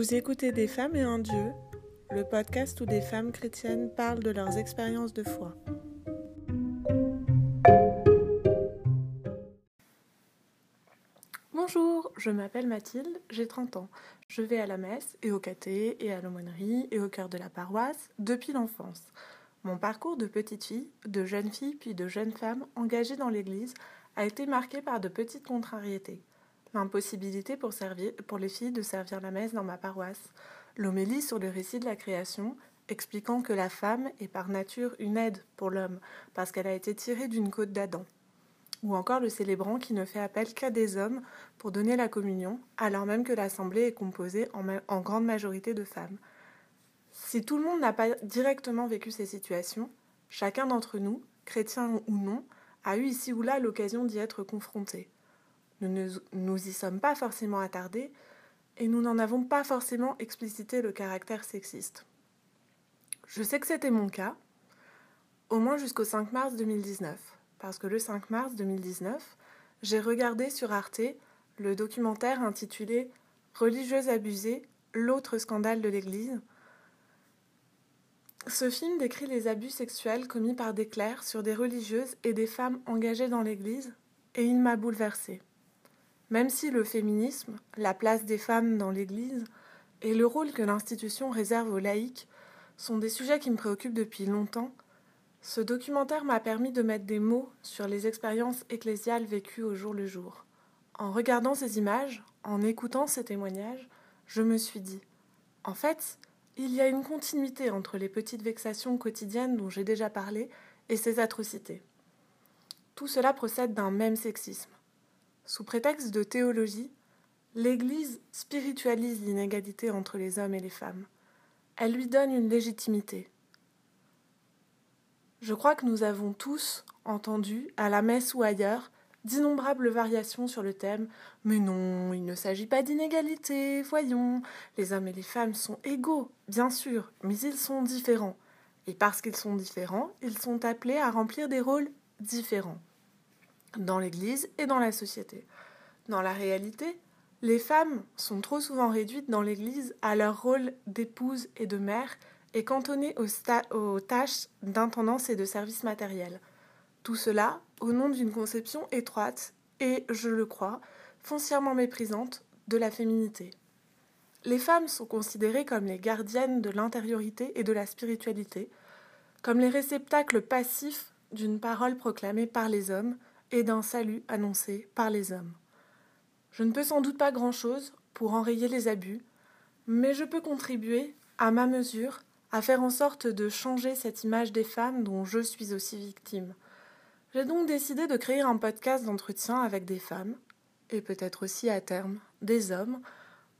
Vous écoutez Des femmes et un Dieu, le podcast où des femmes chrétiennes parlent de leurs expériences de foi. Bonjour, je m'appelle Mathilde, j'ai 30 ans. Je vais à la messe et au caté et à l'aumônerie et au cœur de la paroisse depuis l'enfance. Mon parcours de petite fille, de jeune fille puis de jeune femme engagée dans l'Église a été marqué par de petites contrariétés l'impossibilité pour, les filles de servir la messe dans ma paroisse, l'homélie sur le récit de la création, expliquant que la femme est par nature une aide pour l'homme, parce qu'elle a été tirée d'une côte d'Adam, ou encore le célébrant qui ne fait appel qu'à des hommes pour donner la communion, alors même que l'assemblée est composée en grande majorité de femmes. Si tout le monde n'a pas directement vécu ces situations, chacun d'entre nous, chrétien ou non, a eu ici ou là l'occasion d'y être confronté. Nous ne nous y sommes pas forcément attardés et nous n'en avons pas forcément explicité le caractère sexiste. Je sais que c'était mon cas, au moins jusqu'au 5 mars 2019, parce que le 5 mars 2019, j'ai regardé sur Arte le documentaire intitulé Religieuse abusée, l'autre scandale de l'Église. Ce film décrit les abus sexuels commis par des clercs sur des religieuses et des femmes engagées dans l'Église, et il m'a bouleversée. Même si le féminisme, la place des femmes dans l'Église et le rôle que l'institution réserve aux laïcs sont des sujets qui me préoccupent depuis longtemps, ce documentaire m'a permis de mettre des mots sur les expériences ecclésiales vécues au jour le jour. En regardant ces images, en écoutant ces témoignages, je me suis dit En fait, il y a une continuité entre les petites vexations quotidiennes dont j'ai déjà parlé et ces atrocités. Tout cela procède d'un même sexisme sous prétexte de théologie, l'Église spiritualise l'inégalité entre les hommes et les femmes. Elle lui donne une légitimité. Je crois que nous avons tous entendu, à la messe ou ailleurs, d'innombrables variations sur le thème Mais non, il ne s'agit pas d'inégalité, voyons, les hommes et les femmes sont égaux, bien sûr, mais ils sont différents. Et parce qu'ils sont différents, ils sont appelés à remplir des rôles différents dans l'Église et dans la société. Dans la réalité, les femmes sont trop souvent réduites dans l'Église à leur rôle d'épouse et de mère et cantonnées aux, tâches d'intendance et de service matériel. Tout cela au nom d'une conception étroite et, je le crois, foncièrement méprisante de la féminité. Les femmes sont considérées comme les gardiennes de l'intériorité et de la spiritualité, comme les réceptacles passifs d'une parole proclamée par les hommes, et d'un salut annoncé par les hommes. Je ne peux sans doute pas grand-chose pour enrayer les abus, mais je peux contribuer, à ma mesure, à faire en sorte de changer cette image des femmes dont je suis aussi victime. J'ai donc décidé de créer un podcast d'entretien avec des femmes, et peut-être aussi à terme des hommes,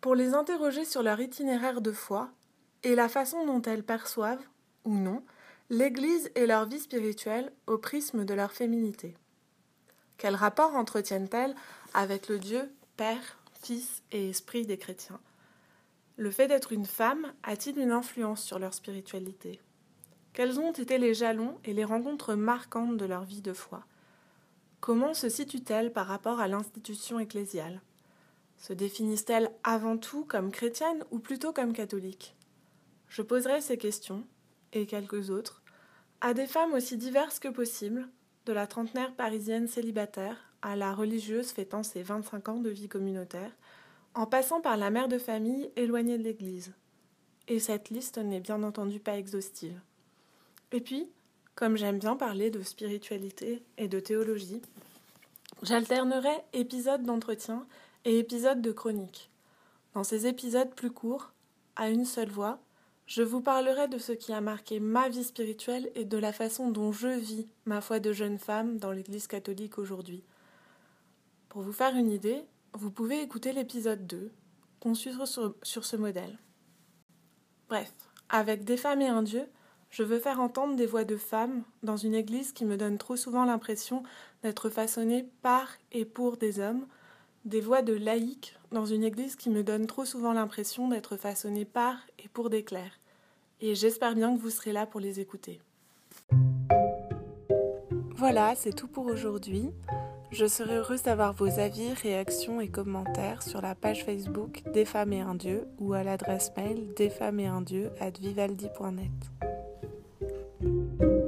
pour les interroger sur leur itinéraire de foi et la façon dont elles perçoivent, ou non, l'Église et leur vie spirituelle au prisme de leur féminité. Quel rapport entretiennent-elles avec le Dieu, Père, Fils et Esprit des chrétiens? Le fait d'être une femme a-t-il une influence sur leur spiritualité? Quels ont été les jalons et les rencontres marquantes de leur vie de foi? Comment se situent-elles par rapport à l'institution ecclésiale? Se définissent-elles avant tout comme chrétiennes ou plutôt comme catholiques? Je poserai ces questions, et quelques autres, à des femmes aussi diverses que possible, de la trentenaire parisienne célibataire à la religieuse fêtant ses 25 ans de vie communautaire, en passant par la mère de famille éloignée de l'Église. Et cette liste n'est bien entendu pas exhaustive. Et puis, comme j'aime bien parler de spiritualité et de théologie, j'alternerai épisodes d'entretien et épisodes de chronique. Dans ces épisodes plus courts, à une seule voix, je vous parlerai de ce qui a marqué ma vie spirituelle et de la façon dont je vis ma foi de jeune femme dans l'Église catholique aujourd'hui. Pour vous faire une idée, vous pouvez écouter l'épisode 2, conçu sur, sur ce modèle. Bref, avec Des femmes et un Dieu, je veux faire entendre des voix de femmes dans une Église qui me donne trop souvent l'impression d'être façonnée par et pour des hommes, des voix de laïcs dans une Église qui me donne trop souvent l'impression d'être façonnée par et pour des clercs et j'espère bien que vous serez là pour les écouter. Voilà, c'est tout pour aujourd'hui. Je serai heureuse d'avoir vos avis, réactions et commentaires sur la page Facebook Des femmes et un dieu ou à l'adresse mail desfemmesetundieu at vivaldi.net.